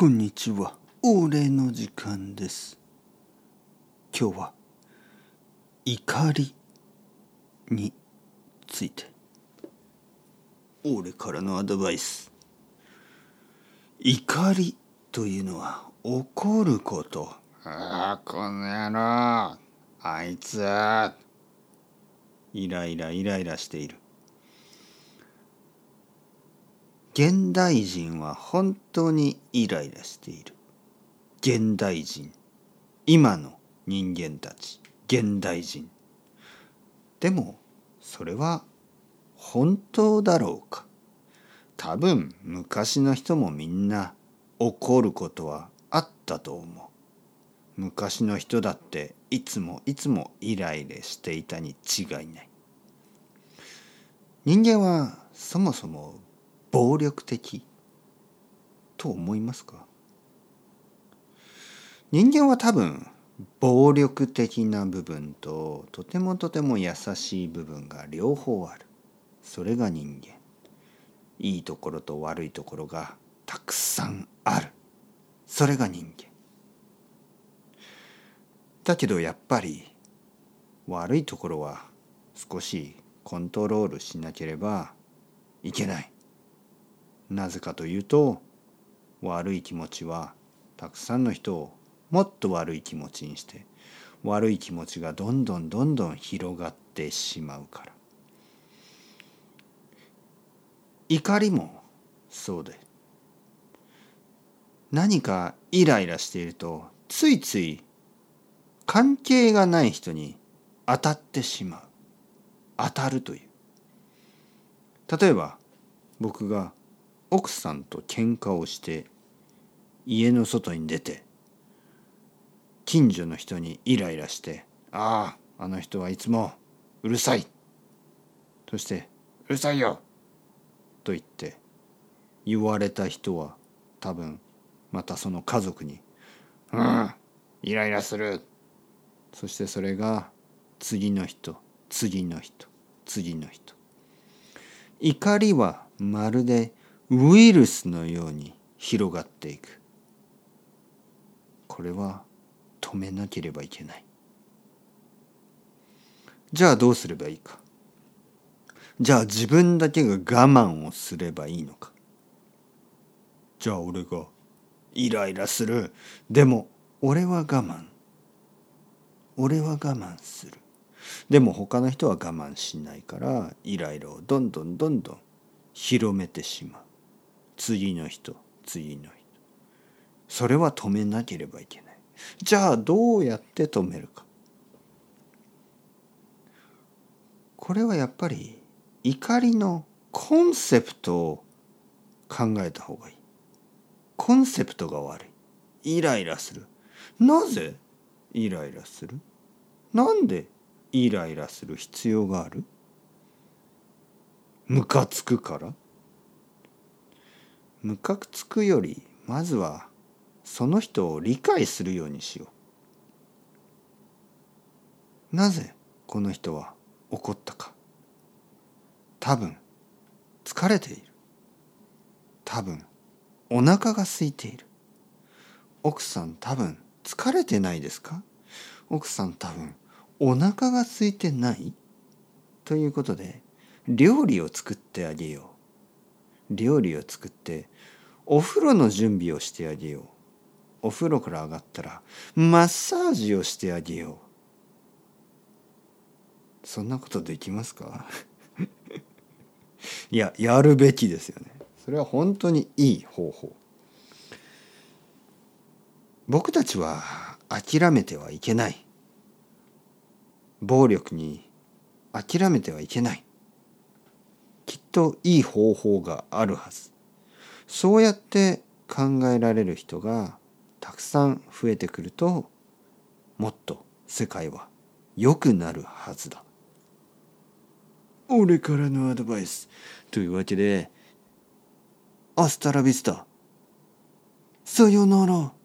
こんにちは。俺の時間です。今日は怒りについて。俺からのアドバイス。怒りというのは怒ること。ああ、この野郎。あいつは。イライライライラしている。現代人は本当にイライラしている。現代人。今の人間たち。現代人。でも、それは本当だろうか。多分昔の人もみんな怒ることはあったと思う。昔の人だっていつもいつもイライラしていたに違いない。人間はそもそも暴力的と思いますか？人間は多分暴力的な部分ととてもとても優しい部分が両方ある。それが人間。いいところと悪いところがたくさんある。それが人間。だけどやっぱり悪いところは少しコントロールしなければいけない。なぜかというと悪い気持ちはたくさんの人をもっと悪い気持ちにして悪い気持ちがどんどんどんどん広がってしまうから。怒りもそうで。何かイライラしているとついつい関係がない人に当たってしまう。当たるという。例えば僕が奥さんと喧嘩をして家の外に出て近所の人にイライラして「あああの人はいつもうるさい」そして「うるさいよ」と言って言われた人は多分またその家族に「うん、イライラする。そしてそれが次の人次の人次の人怒りはまるでウイルスのように広がっていく。これは止めなければいけない。じゃあどうすればいいか。じゃあ自分だけが我慢をすればいいのか。じゃあ俺がイライラする。でも俺は我慢。俺は我慢する。でも他の人は我慢しないからイライラをどんどんどんどん広めてしまう。次の人次の人。それは止めなければいけない。じゃあどうやって止めるか。これはやっぱり怒りのコンセプトを考えた方がいい。コンセプトが悪い。イライラする。なぜイライラする？なんでイライラする必要がある？ムカつくから？ムカつくよりまずはその人を理解するようにしよう。なぜこの人は怒ったか。多分疲れている。多分お腹が空いている。奥さん多分疲れてないですか。奥さん多分お腹が空いてない。ということで料理を作ってあげよう。料理を作ってお風呂の準備をしてあげよう。お風呂から上がったらマッサージをしてあげよう。そんなことできますか？いややるべきですよね。それは本当にいい方法。僕たちは諦めてはいけない。暴力に諦めてはいけない。きっといい方法があるはず。そうやって考えられる人がたくさん増えてくるともっと世界は良くなるはずだ。俺からのアドバイス。というわけでアスタラビスタさよなら。